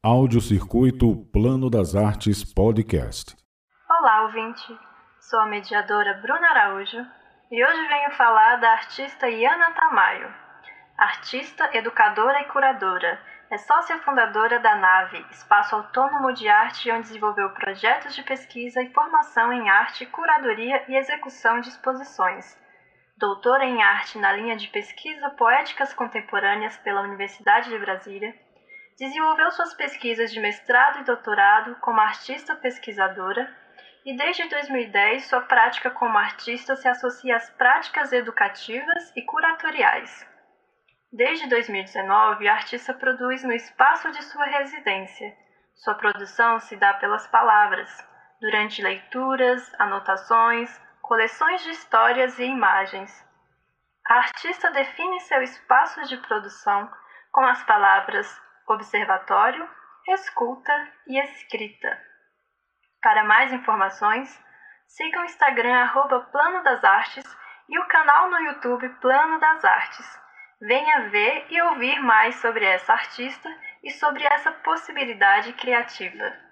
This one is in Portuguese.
Audiocircuito Plano das Artes Podcast. Olá, ouvinte. Sou a mediadora Bruna Araújo e hoje venho falar da artista Iana Tamayo. Artista, educadora e curadora, é sócia fundadora da NAVE, Espaço Autônomo de Arte, onde desenvolveu projetos de pesquisa e formação em arte, curadoria e execução de exposições. Doutora em arte na linha de pesquisa Poéticas Contemporâneas pela Universidade de Brasília Desenvolveu suas pesquisas de mestrado e doutorado como artista pesquisadora e desde 2010 sua prática como artista se associa às práticas educativas e curatoriais. Desde 2019, a artista produz no espaço de sua residência. Sua produção se dá pelas palavras, durante leituras, anotações, coleções de histórias e imagens. A artista define seu espaço de produção com as palavras observatório, escuta e escrita. Para mais informações, siga o Instagram arroba Plano das Artes e o canal no YouTube Plano das Artes. Venha ver e ouvir mais sobre essa artista e sobre essa possibilidade criativa.